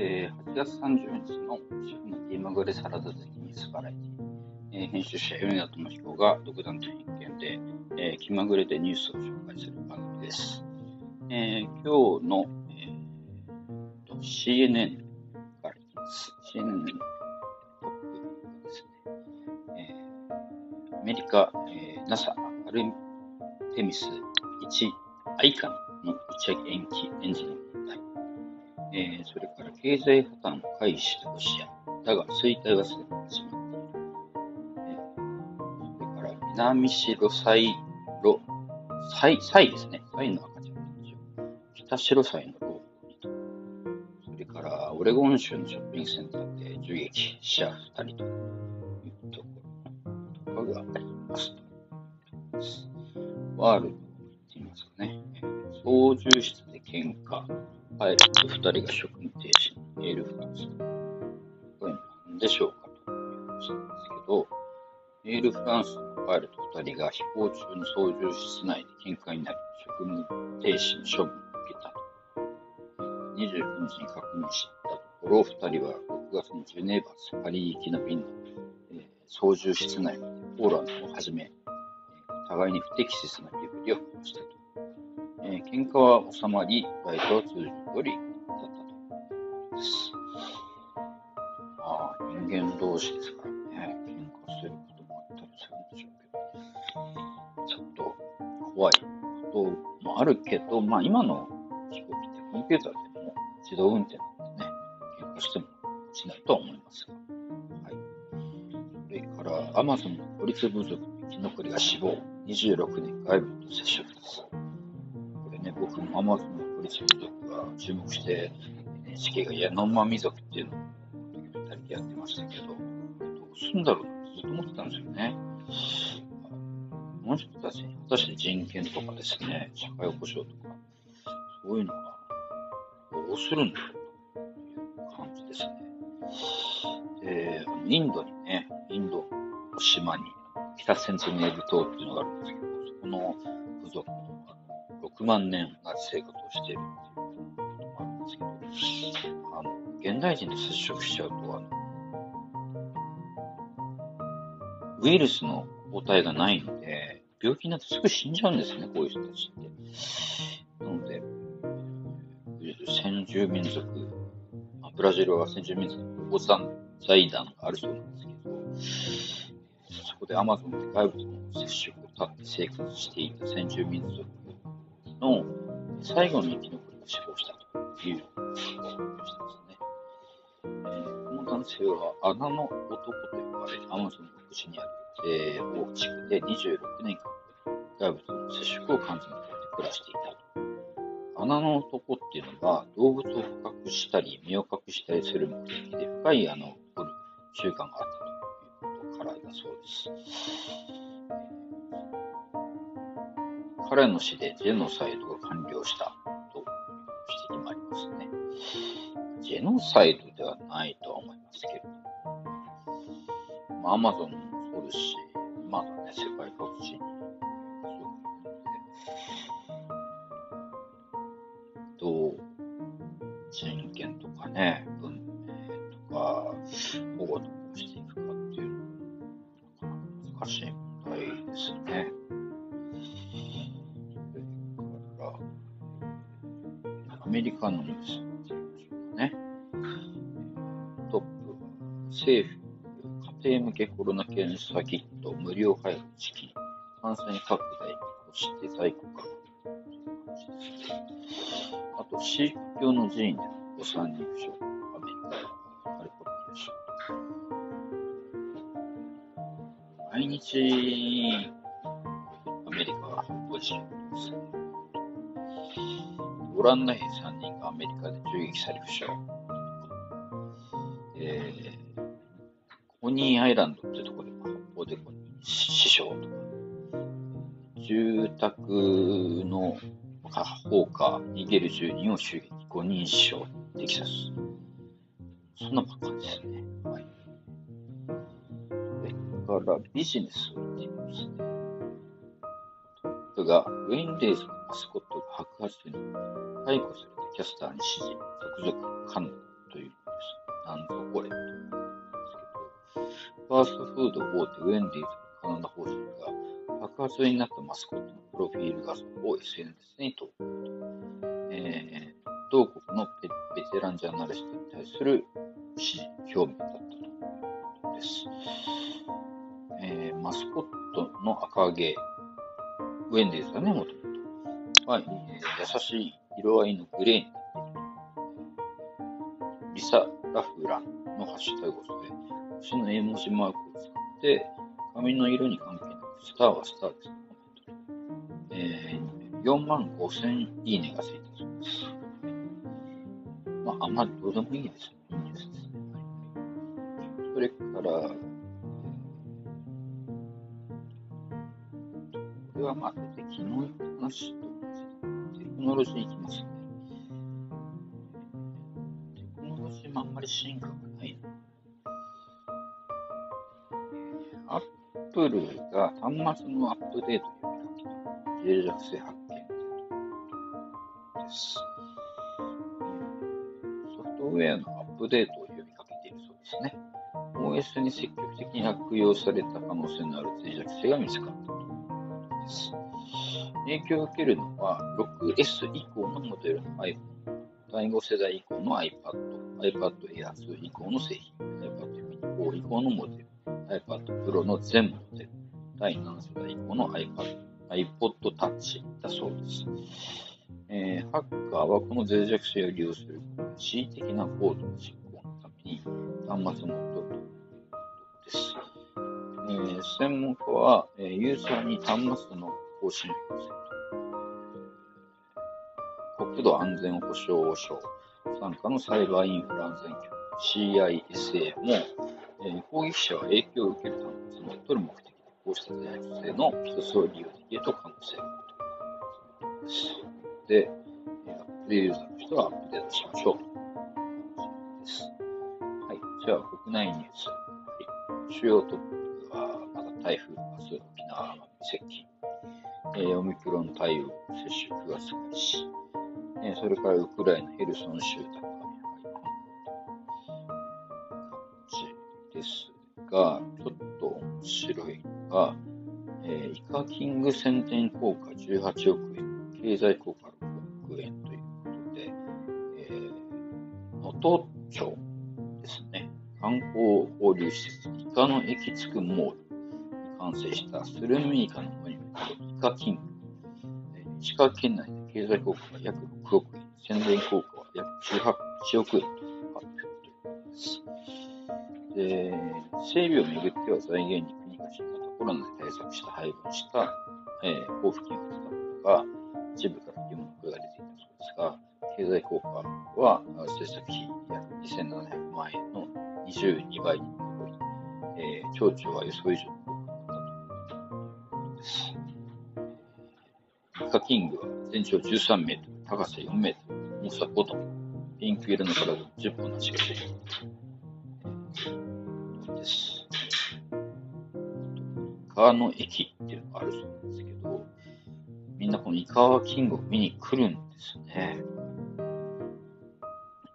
えー、8月30日の主婦のティーマグレサラダ的に素晴らしい、えー、編集者米田智彦が独断と偏見で、えー、気まぐれでニュースを紹介する番組です。えー、今日の、えー、と CNN からいきます。CNN のトップですね。えー、アメリカ、えー、NASA アルテミス1アイカンの打ち上げ延期エンジンの問題。えー、それから経済破綻回避したロシア。だが衰退はすでに始まっている。それから南白サイロ、サイ、ですね。サイの赤ちゃんの北白サイのロー。それからオレゴン州のショッピングセンターで銃撃、死者2人というところとかがあります。ワールドって言いますかね。操縦室で喧嘩。パイロット2人が職務停止にメールフランス。これ何でしょうかという話なんですけど、メールフランスのパイロット2人が飛行中の操縦室内で喧嘩になり、職務停止の処分を受けたと。29日に確認したところ、2人は6月にジュネーバスパリ行きの便の、えー、操縦室内でポーランドをはじめ、互いに不適切な身振りをしたと。えー、喧嘩は収まり、バイトは通常通りまあ、人間同士ですからね、喧嘩することもあったりするんでしょうけど、ちょっと怖いこともあるけど、まあ今の飛行機ってコンピューターでも自動運転なんでね、喧嘩してもしないとは思いますが。はい。それから、アマゾンの孤立部族の生き残りが死亡。26年外部と接触です。これね、僕もアマゾンのポリス民族が注目して、NHK がヤノマ民族っていうのをドキュメンタリーでやってましたけど、どうするんだろうってずっと思ってたんですよね。この人たちに果たして人権とかですね、社会保障とか、そういうのがどうするんだろうという感じですね。で、インドにね、インドの島に北センチネル島っていうのがあるんですけど、そこの部族の6万年が生活をしているっていう現代人と接触しちゃうと、あの、ウイルスの抗体がないので、病気になってすぐ死んじゃうんですね、こういう人たちって。なので、先住民族、ブラジルは先住民族の保護財団があるそうなんですけど、そこでアマゾンで外部との接触を絶って生活していた先住民族の最後の生き残りが死亡したというー、この男性は穴の男と呼ばれるアマゾンの奥地にある、えー、大地区で26年間外部との接触を完全に取って暮らしていた。穴の男っていうのは動物を捕獲したり身を隠したりする目的で深い穴を掘る習慣があったということ。からだそうです。彼の死でジェノサイドが完了したのサイドではないとは思いますけれども、まあ、アマゾンもそうですし、まだね、世界各地にどう人権とかね、ロナ検査キット無料配布時期、感染拡大に越して在庫確あと、シーク教の寺院での誤算に負傷、アメリカ、カリフォルニア州。毎日、アメリカは発砲事件です。ご覧の兵3人がアメリカで銃撃され負傷。えー、コニーアイランドってとこ死傷とか、住宅の放火、逃げる住人を襲撃、5人死傷、テキサス。そんなばっかですね。はい。それからビジネスを言っていますね。がウェイン・レイズのマスコットが白髪に解雇されたキャスターに指示、続々、カンというんです。なんぞこれというんですけど、ファーストフード大手ウェンディーズのカナダ法人が爆発になったマスコットのプロフィール画像を SNS に投稿と、えー、同国のベテランジャーナリストに対する支持表明だったということです。えー、マスコットの赤毛、ウェンディーズはね、もともとは、えー、優しい色合いのグレーになっている。リサ・ラフランのハッシュタグを添え、星の絵文字マークを使って、髪の色に関係なく、スターはスターですえー、4万5千いいねがついたそうです。まあ、あんまりどうでもいいですよ。いいですね。それから、これはまあ、昨日言った話とテクノロジーいきますね。テクノロジーもあんまり進化がプルが端末のアップデート呼びかけた脆弱性発見です。ソフトウェアのアップデートを呼びかけているそうですね。OS に積極的に悪用された可能性のある脆弱性が見つかったということです。影響を受けるのは 6S 以降のモデルの iPhone、第5世代以降の iPad、iPad Air 2以降の製品、iPad mini 4以降のモデル、iPad Pro の全モデル、第7世代以降の iPad、iPod Touch だそうです。えー、ハッカーはこの脆弱性を利用する恣意的なコードの実行のために端末を乗っ取るということです。えー、専門家は、えー、ユーザーに端末の更新を要請国土安全保障省傘下のサイバーインフラ安全局 CISA も、えー、攻撃者は影響を受ける端末を取る目的でこうした脆弱性の一つを利用できると可能性があるです。で、アップユーザーの人はアップデートしましょうというです。はい。じゃあ、国内ニュース。はい、主要トップは、まだ台風、明日沖縄接近。えー、オミクロン対応接種9月開始。えそれからウクライナ、ヘルソン州高み感じですが、ちょっと面白いが、えー、イカキング宣伝効果18億円、経済効果6億円ということで、えー、登町ですね、観光交流施設、イカの駅つくモールに完成したスルメイカのモニュメント、イカキング。石川県内で経済効果が約6億円、宣伝効果は約18億円と発表ということです。で、整備をめぐっては財源にコロナで対策して配分した、えー、交付金を使ったことが一部から疑問が出ていたそうですが、経済効果は政策費約2700万円の22倍に上り、えー、町長は予想以上の効果だったということです。イカキングは全長13メートル、高さ4メートル、重さ5トン、ピンク色の体10本の足がついている。です。カの駅っていうのがあるそうなんですけど、みんなこのイカワキングを見に来るんですね。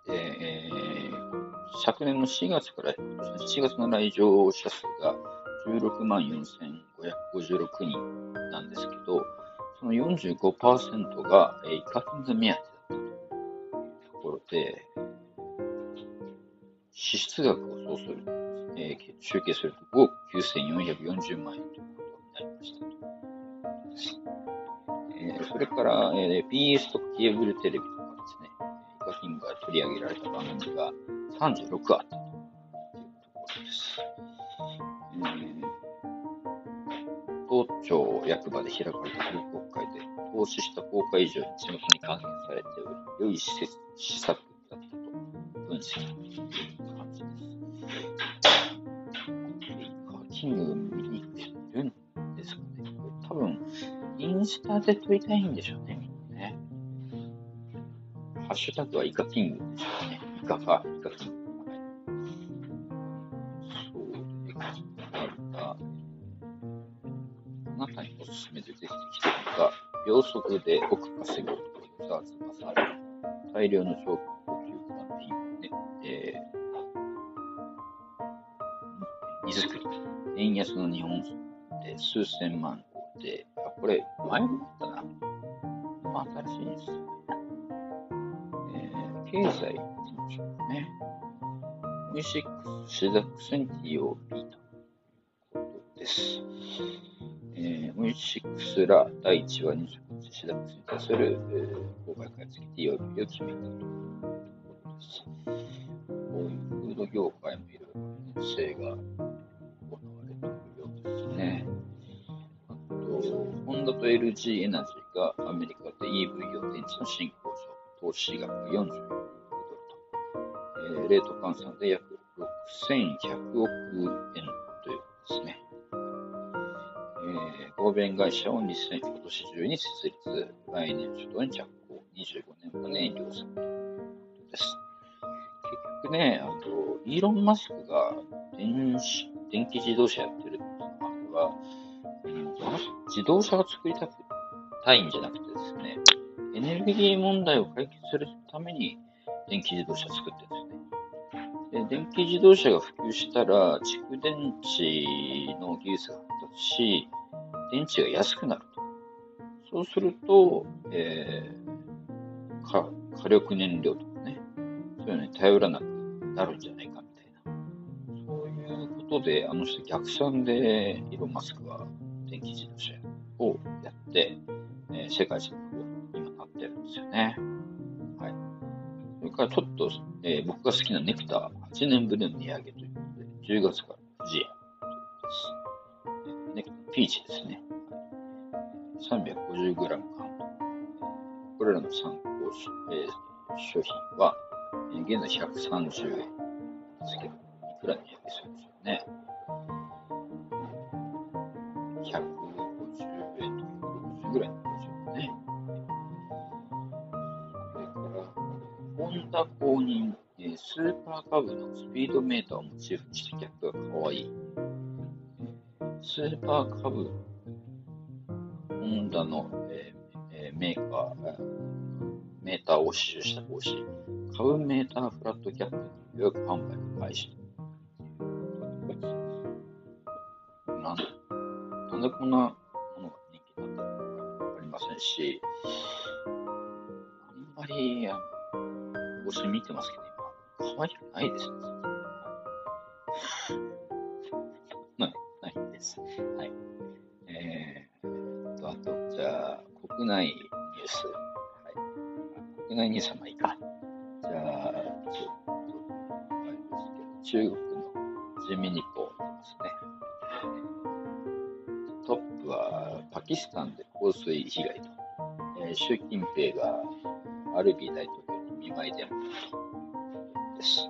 で、えー、昨年の4月から7月の来場者数が16万4556人なんですけど、その45%が、えー、イカキング目当てだったというところで、支出額をそうすると、えー、集計すると5億9440万円ということになりました。えー、それから、えー、BS とケーブルテレビとかですね、イカキングが取り上げられた番組が36あったというところです。東町役場で開かれた報告会で、投資した効果以上に地元に還元されており、良い施策だったと分析キング見に来てるんですかね。多分、インスタで撮りたいんでしょうね、みんなね。ハッシュタグはイカキングですよね。イカか、イカキング。あなたにおすすめで出てきたのが、秒速で億稼ぐ男がズバされ、大量の証拠呼吸なんていうね、えー、荷造り。円安の日本で数千万で、あ、これ、前もあったな。まあ、新しいですね。えー、経済行きましょうかね。V6 シダックス 20OB ということです。えー、V6 ら第1話にシダックスに対する、えー、公開開発 TOB を決めたということです。こういうフード業界もいろいろ編成がンドと LG エナジーがアメリカで EV 用電池の新工場、投資額40億ドルと、えー、レート換算で約6100億円ということですね。えー、合弁会社を2000今年中に設立、来年初頭に着工、25年間で営業するということです。結局ね、あと、イーロン・マスクが電子電気自動車やってる、自動車を作りたくたいんじゃなくてですね、エネルギー問題を解決するために電気自動車を作ってるんですね。で電気自動車が普及したら、蓄電池の技術が発達し、電池が安くなると。そうすると、えー、か火力燃料とかね、そういうのに頼らなくなるんじゃないかみたいな。そういうことで、あの人逆算で、イロン・マスクは電気自動車やをやって、えー、世界一のに今なってるんですよね。はい。それからちょっと、えー、僕が好きなネクター、8年ぶりの値上げということで、10月から富士屋ということです。ネクター、ピーチですね。350g 缶。これらの参考、えー、商品は、え、現在130円ですけど、いくら値上げするんでしょうね。スーパーカブのスピードメーターをモチーフにしたキャップが可愛い。スーパーカブ、ホンダの、えーえー、メーカー、メーターを使用した帽子、株メーターフラットキャップの予約販売の開始。なんで、なんでこんなものが人気だったのか。わかりませんし、あんまり、帽子見てますけど、可愛くないですね。ない、ないです。はい。えー、と、あと、じゃあ、国内ニュース。はい。国内ニュースはまあいいか。じゃあ、ちょっと、あれですけど、中国の人民日報ですね。トップはパキスタンで洪水被害と。え習近平がアルビー大統領に見舞い電話です。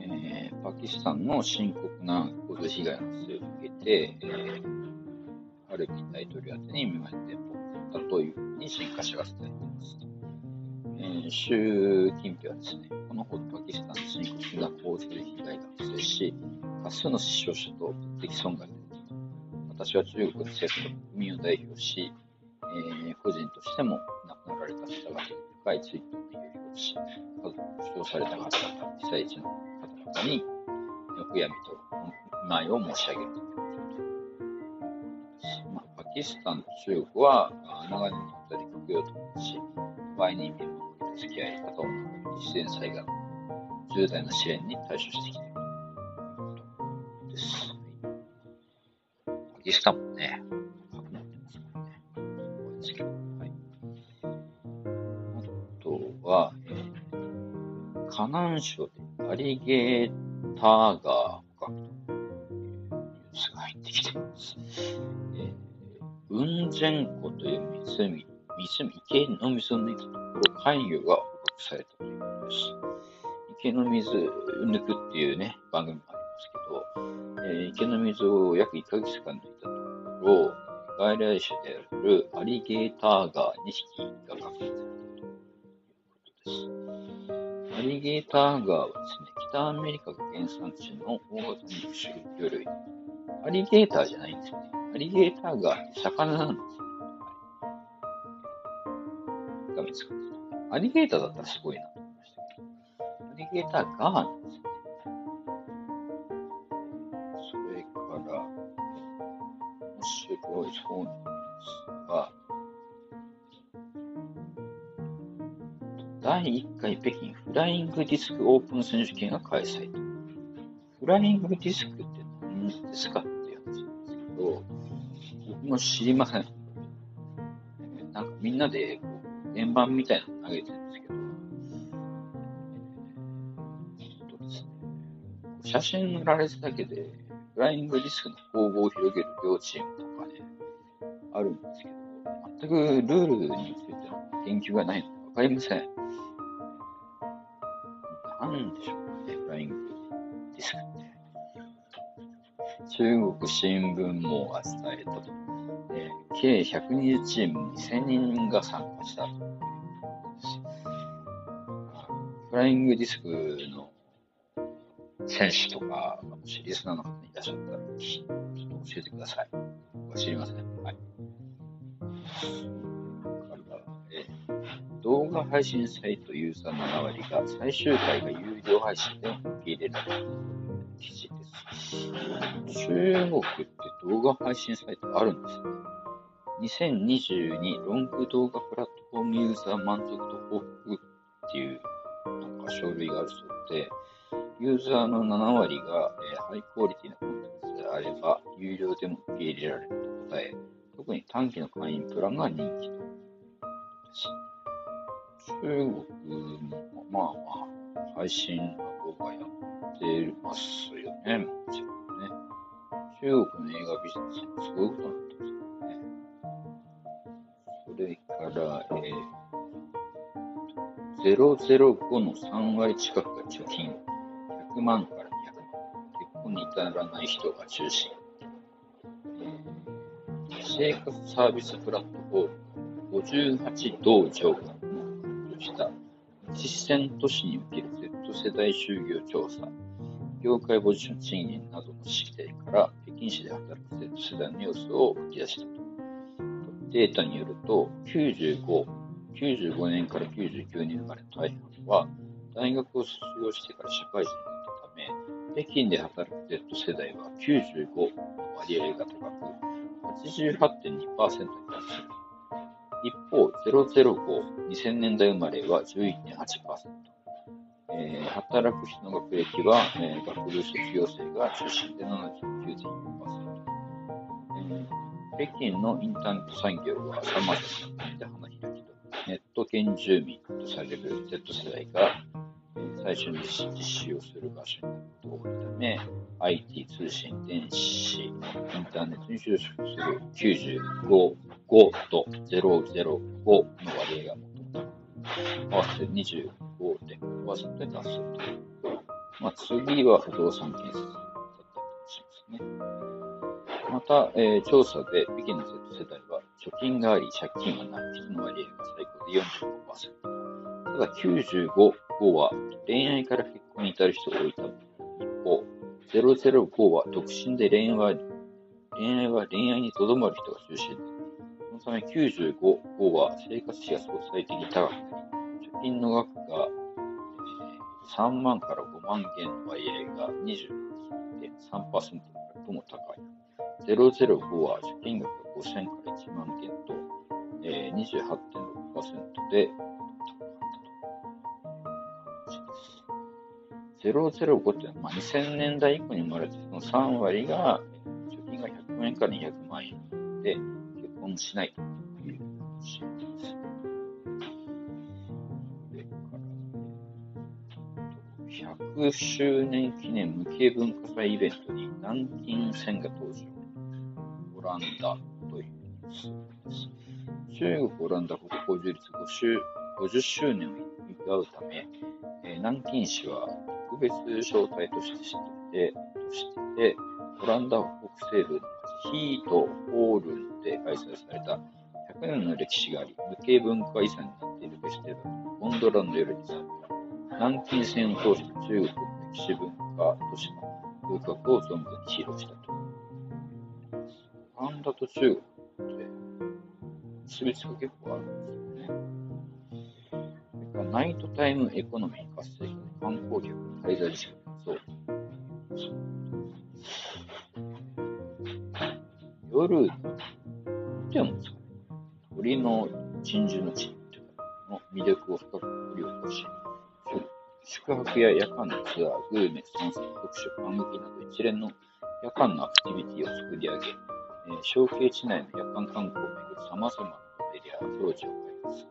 えー、パキスタンの深刻な洪水被害の発生を受けて、えー、アルビー大統領宛てに見舞い電話をったというふうに新華社が伝えています。えー、習近平はですね、このほどパキスタンの深刻な洪水被害が発生し、多数の死傷者と物的損害私は中国の政府と国民を代表し、えー、個人としても亡くなられた方々に深い追悼の意を表し、家族を負傷された方々、被災地の方々にお悔やみとお前を申し上げるということまあ、パキスタンと中国は長年にわたり国用とし、ワイン民も付き合い方を自然災害重大な支援に対処してきている。キスタン河南省でアリゲーターガー捕獲というニュースが入ってきています。えー、雲仙湖という湖、湖、池の水を抜いたところ、海魚が捕獲されたということです。池の水抜くっていうね、番組もありますけど、えー、池の水を約1ヶ月間抜いたところ、外来種であるアリゲーターガー2匹リゲーターガーはですね、北アメリカが原産地の大型肉種魚類。アリゲーターじゃないんですよね。アリゲーターガーって魚なんですよ、が見つか。アリゲーターだったらすごいなと思いましたけど。ナビゲーターがなんですよね。それから、面白いそう北京フライングディスクオープン選手権が開催。フライングディスクって何ですかっていう話なんですけど、僕も知りません。なんかみんなでこう円盤みたいなの投げてるんですけど、えっとですね、写真塗られただけで、フライングディスクの攻防を広げる両チームとかね、あるんですけど、全くルールについての研究がないのでわかりません。なんでしょうね、フライングディスクって。中国新聞網が伝えたと。えー、計120チーム2000人が参加したと。フライングディスクの選手とか、もしリスナーの方いらっしゃったら、ちょっと教えてください。知りません。はい。動画配信サイトユーザー7割が最終回が有料配信で受け入れられる記事です。中国って動画配信サイトあるんですね。2022ロング動画プラットフォームユーザー満足度報告っていうなんか書類があるそうで、ユーザーの7割が、え、ハイクオリティなコンテンツであれば、有料でも受け入れられると答え、特に短期の会員プランが人気と。中国もまあまあ、配信の動画やってますよね、もちろんね。中国の映画ビジネスもすごいことになってますからね。それから、えー、005の3割近くが貯金、100万から200万。結婚に至らない人が中心。えー、生活サービスプラットフォーム58道場がした実践都市における Z 世代就業調査、業界ポジション賃金などの指定から北京市で働く Z 世代の様子を浮き出したと。データによると、95、95年から99年生まれの大半は、大学を卒業してから社会人になったため、北京で働く Z 世代は95の割合が高く、88.2%に達する。一方、005、2000年代生まれは11.8%。えー、働く人の学歴は、えー、学部卒業生が中心で79.4%。えー、北京のインターネット産業は様々な国で花開きと、ネット圏住民とされる Z 世代が、えー、最初に実施をする場所になることが多いため、IT 通信、電子、インターネットに就職する95 5と005の割合が。合わせて25.5%に達すると。まあ、次は不動産建設だったりしますね。また、えー、調査で北京の Z 世代は貯金があり借金がない人の割合が最高で45%。ただ95、5は恋愛から結婚に至る人が多いため、一方、005は独身で恋愛は恋愛は恋愛にとどまる人が中心でのため95号は生活費が相対的に高くなり、貯金の額が、3万から5万元の割合が20.3%とも高い。005は貯金額が5000から1万元と、えー、28.6%で005ってまあ、2000年代以降に生まれたその3割が貯金が100万円から200万円で、婚しないという話です。100周年記念無形文化祭イベントに南京線が登場。オランダというニュースです。中国、オランダ国交樹立 5, 周50周年を祝うため、えー、南京市は特別招待として知ってとしてオランダ北西部のヒートホールンで開催された100年の歴史があり、無形文化遺産になっているフェスティバル、ゴンドラの夜に参加。南京線を通して中国の歴史文化都市の風格を存分に披露したと。オランダと中国って結びつが結構あるんですよね。ナイトタイムエコノミー活性化観光客滞在時間そう。夜、見てもさ、鳥の珍獣の地の魅力を深く掘り起こし、宿泊や夜間のツアー、グルメ、散策、読書、観劇など一連の夜間のアクティビティを作り上げ、えー、小径地内の夜間観光をめぐる様々なモデルやアプローチを開発、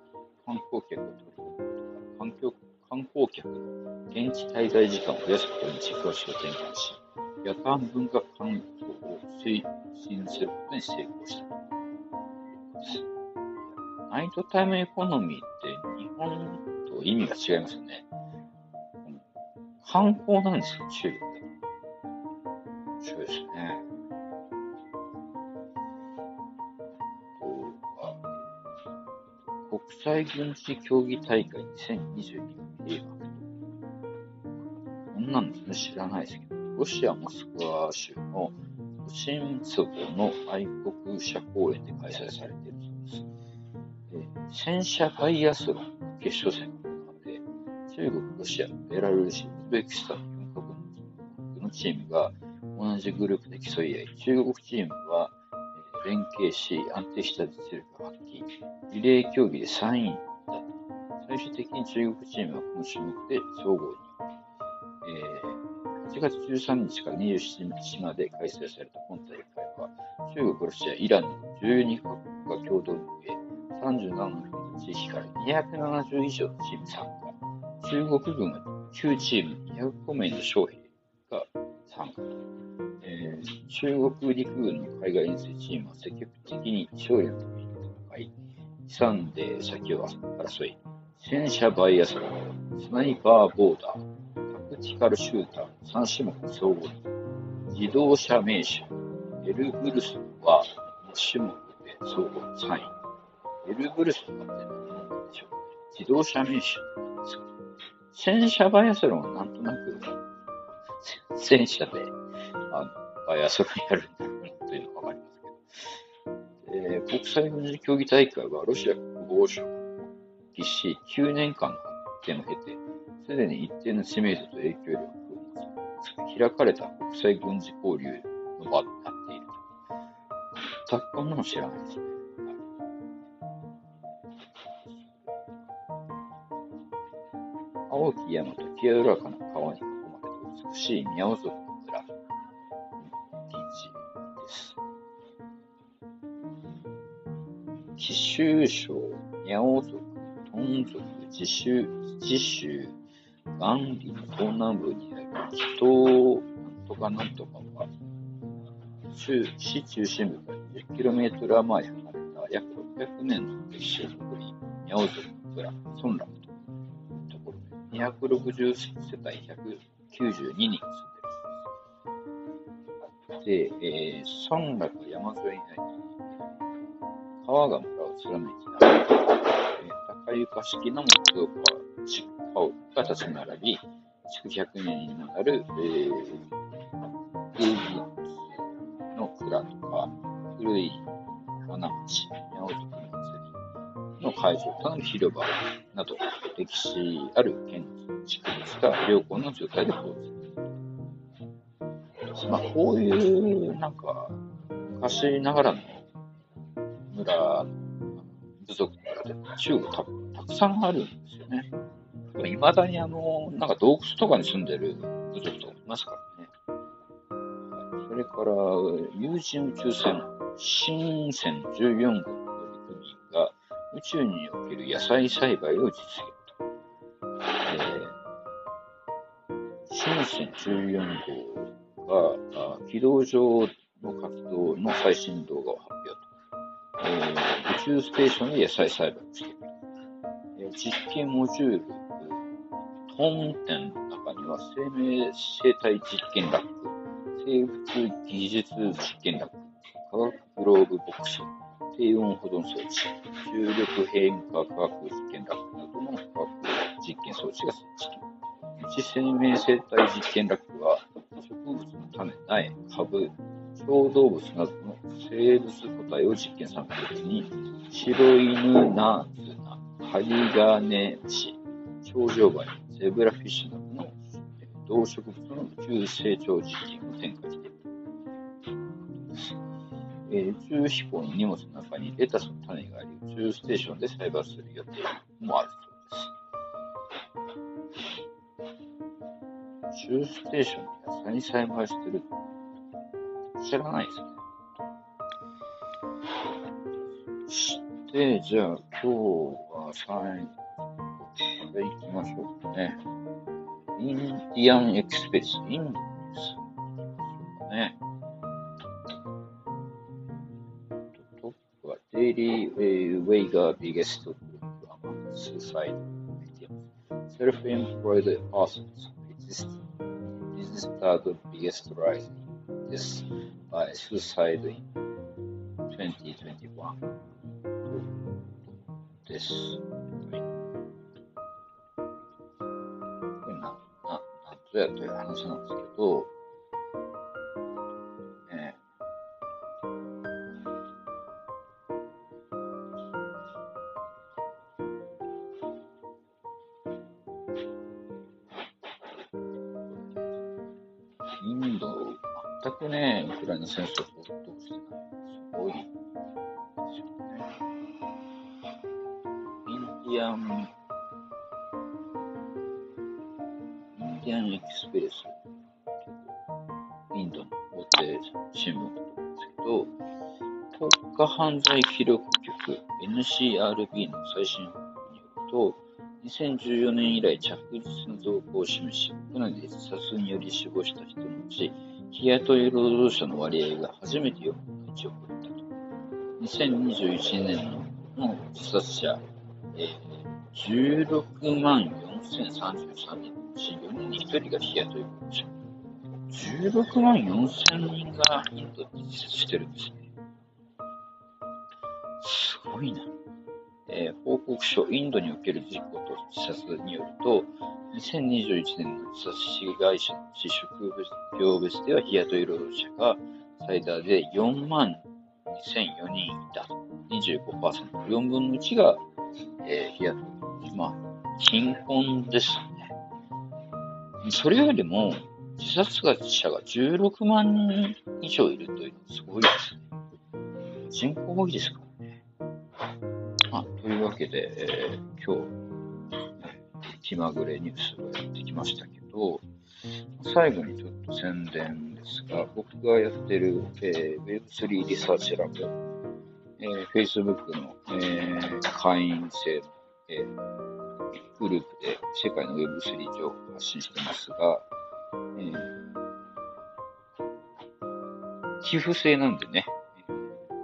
観光客を取り込むこと環観光客の現地滞在時間を増やすことに軸足を転換し、夜間文化観光を推進することに成功した。ナイトタイムエコノミーって日本と意味が違いますよね。観光なんですよ、中国で。面白いですね。国際軍事競技大会2022閉幕こんなんですね、知らないですけど、ロシア・モスクワ州のオシンツボの愛国者公園で開催されているそうです。戦車バイアスロン決勝戦が行われ、中国、ロシア、ベラルーシ、ウズベキスタン4カ国のチームが同じグループで競い合い、中国チームは連携し、安定した実力を発揮。リレー競技で3位だった。最終的に中国チームはこの種目で総合に。えー、8月13日から27日まで開催された本大会は、中国、ロシア、イランの12カ国が共同運営、37の地域から270以上のチーム参加。中国軍は9チーム205名の将兵が参加。えー、中国陸軍の海外遠征チームは積極的に勝利のために戦い、悲惨で先を争い、戦車バイアスロン、スナイパーボーダー、タクティカルシューター、3種目総合自動車名手、エルブルスは2種目で総合3位。エルブルスとかって何なんでしょう自動車名手なんですか戦車バイアスロンはなんとなく、戦車で、あの、バイアスロンやるんだろうなというのがわかりますけど、えー、国際軍事競技大会はロシア国防省が実施9年間の発展を経て、すでに一定の知名度と影響力を持ち、開かれた国際軍事交流の場になっていると。たこんなの知らないですね。青き山と清らかな川に囲まれた美しい宮尾族奇襲省、ニャオ族、トン族、自州、自州、万里の東南部にある北なんとかなんとかは、市中心部から 10km 余り離れた約600年の歴史を誇り、ニャオ族の村、村落260世帯192人住んでる。で、えー、村落山沿いにあり、川が村を貫いて、えー、高床式の木造川が立ち並び、築100年になる、えー、風物の蔵とか、古い花町、八百徳祭りの会場となる広場。など、歴史ある建築物が良好な状態で構築まあ、こういう、なんか、昔ながらの村、部族とかで中国たたくさんあるんですよね。いまだにあの、なんか洞窟とかに住んでる部族とかいますからね。それから、有人宇宙船、新船14号宇宙における野菜栽培を実現と。えー、新船14号が軌道上の活動の最新動画を発表と。えー、宇宙ステーションで野菜栽培をしている。え、実験モジュール、トーン店の中には生命生態実験ラック、生物技術実験ラック、化学グローブボックス、低温保存装置、重力変化科学実験ラックなどの科学実験装置が設置。一生命生態実験ラックは植物の種、苗、株、小動物などの生物個体を実験サンプルに、シロイヌナズナ、ハリガネムシ、長状バイ、ゼブラフィッシュなどの動植物の宇宙成長実験を展開。えー、宇宙飛行の荷物の中にレタスの種があり、宇宙ステーションで栽培する予定もあるそうです。宇宙ステーションで野菜に栽培してる知らないですね。そして、じゃあ今日は最後まで行きましょうかね。インディアンエクスペース、インドです。ね。アマンスーサイドメディア。Self-employed persons registered biggest rise this by suicide in 2021です。ことやという話なんですけど、全くね、ウクライナ戦争とどうしてない。すごいですよね。インディアンインディアンエクスプレス、インドの大手新聞だと思うんですけど、国家犯罪記録局 NCRB の最新報告によると、2014年以来着実な増加を示し、国内で自殺により死亡した人のうち、日雇い労働者の割合が初めて4分の1を超えたと。2021年の自殺者、えー、16万4033人うち4人に1人が日雇い労働者。16万4千人がインドで自殺してるんですね。すごいな。えー、報告書、インドにおける事故と自殺によると、2021年の自殺被害者の自粛病別では日雇い労働者が最大で4万2004人いた。25%、4分の1が、えー、日雇い。まあ、貧困ですねそれよりも、自殺者が16万人以上いるというのはすごいですね。人口多いですか。というわけで、えー、今日、気まぐれニュースをやってきましたけど、最後にちょっと宣伝ですが、僕がやってる、えー、Web3 リサーチラブ、えー、Facebook の、えー、会員制の、えーグループで世界の Web3 情報を発信してますが、えー、寄付制なんでね、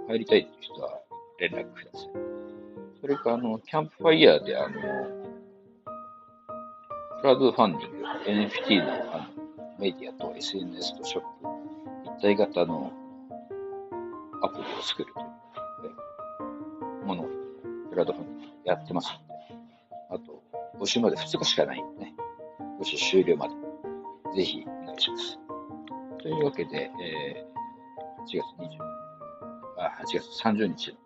入りたいという人は連絡ください。それか、あの、キャンプファイヤーで、あの、クラウドファンディング、NFT のあのメディアと SNS とショップ、一体型のアプリを作るというものをクラウドファンディングやってますので、あと、募集まで2日しかないんでね、募集終了まで、ぜひお願いします。というわけで、えー、8月20、あ、8月30日の、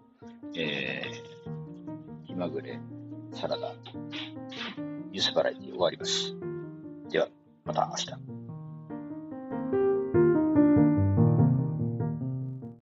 えー、気まぐれサラダ、ニュースバラエティ終わります。では、また明日。